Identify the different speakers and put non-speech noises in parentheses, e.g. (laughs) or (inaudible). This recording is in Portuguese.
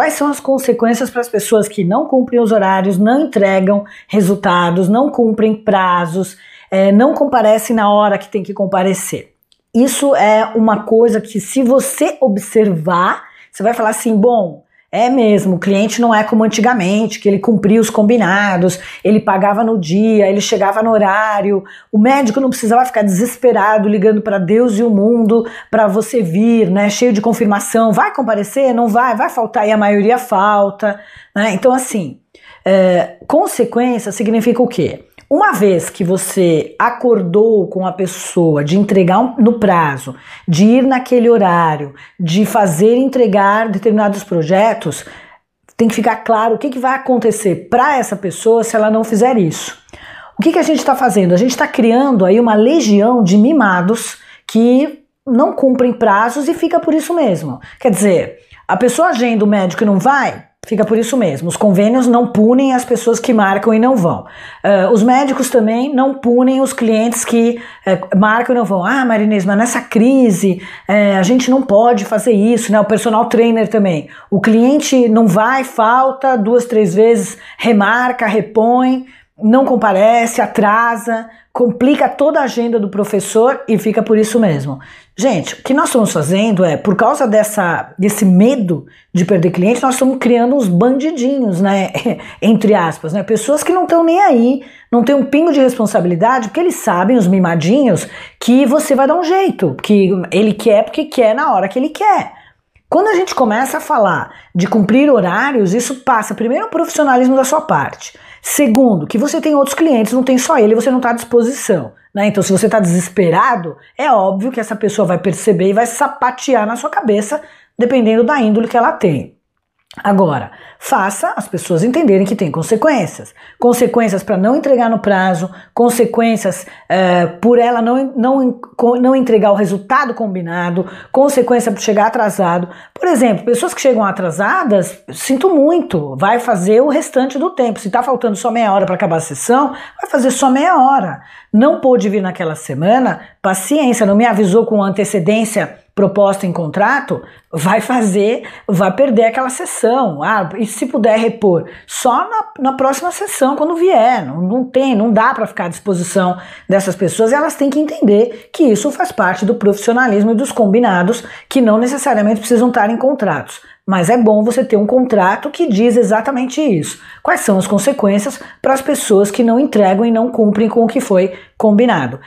Speaker 1: Quais são as consequências para as pessoas que não cumprem os horários, não entregam resultados, não cumprem prazos, é, não comparecem na hora que tem que comparecer? Isso é uma coisa que, se você observar, você vai falar assim: bom, é mesmo, o cliente não é como antigamente, que ele cumpria os combinados, ele pagava no dia, ele chegava no horário. O médico não precisava ficar desesperado ligando para Deus e o mundo para você vir, né, cheio de confirmação. Vai comparecer? Não vai? Vai faltar? E a maioria falta. Né? Então, assim, é, consequência significa o quê? Uma vez que você acordou com a pessoa de entregar no prazo, de ir naquele horário, de fazer entregar determinados projetos, tem que ficar claro o que, que vai acontecer para essa pessoa se ela não fizer isso. O que, que a gente está fazendo? A gente está criando aí uma legião de mimados que não cumprem prazos e fica por isso mesmo. Quer dizer, a pessoa agenda o médico e não vai, Fica por isso mesmo. Os convênios não punem as pessoas que marcam e não vão. Uh, os médicos também não punem os clientes que uh, marcam e não vão. Ah, Marinês, mas nessa crise uh, a gente não pode fazer isso, né? O personal trainer também. O cliente não vai, falta duas, três vezes, remarca, repõe, não comparece, atrasa complica toda a agenda do professor e fica por isso mesmo. Gente, o que nós estamos fazendo é, por causa dessa, desse medo de perder cliente, nós estamos criando uns bandidinhos, né? (laughs) Entre aspas, né? Pessoas que não estão nem aí, não tem um pingo de responsabilidade, porque eles sabem, os mimadinhos, que você vai dar um jeito, que ele quer porque quer na hora que ele quer. Quando a gente começa a falar de cumprir horários, isso passa primeiro o profissionalismo da sua parte. Segundo, que você tem outros clientes, não tem só ele, você não está à disposição. Né? Então, se você está desesperado, é óbvio que essa pessoa vai perceber e vai sapatear na sua cabeça, dependendo da índole que ela tem. Agora, faça as pessoas entenderem que tem consequências. Consequências para não entregar no prazo, consequências é, por ela não, não, não entregar o resultado combinado, consequência por chegar atrasado. Por exemplo, pessoas que chegam atrasadas, sinto muito, vai fazer o restante do tempo. Se está faltando só meia hora para acabar a sessão, vai fazer só meia hora. Não pôde vir naquela semana, paciência, não me avisou com antecedência proposta em contrato, vai fazer, vai perder aquela sessão. Ah, e se puder repor, só na, na próxima sessão, quando vier. Não, não tem, não dá para ficar à disposição dessas pessoas. Elas têm que entender que isso faz parte do profissionalismo e dos combinados, que não necessariamente precisam estar em contratos. Mas é bom você ter um contrato que diz exatamente isso. Quais são as consequências para as pessoas que não entregam e não cumprem com o que foi combinado.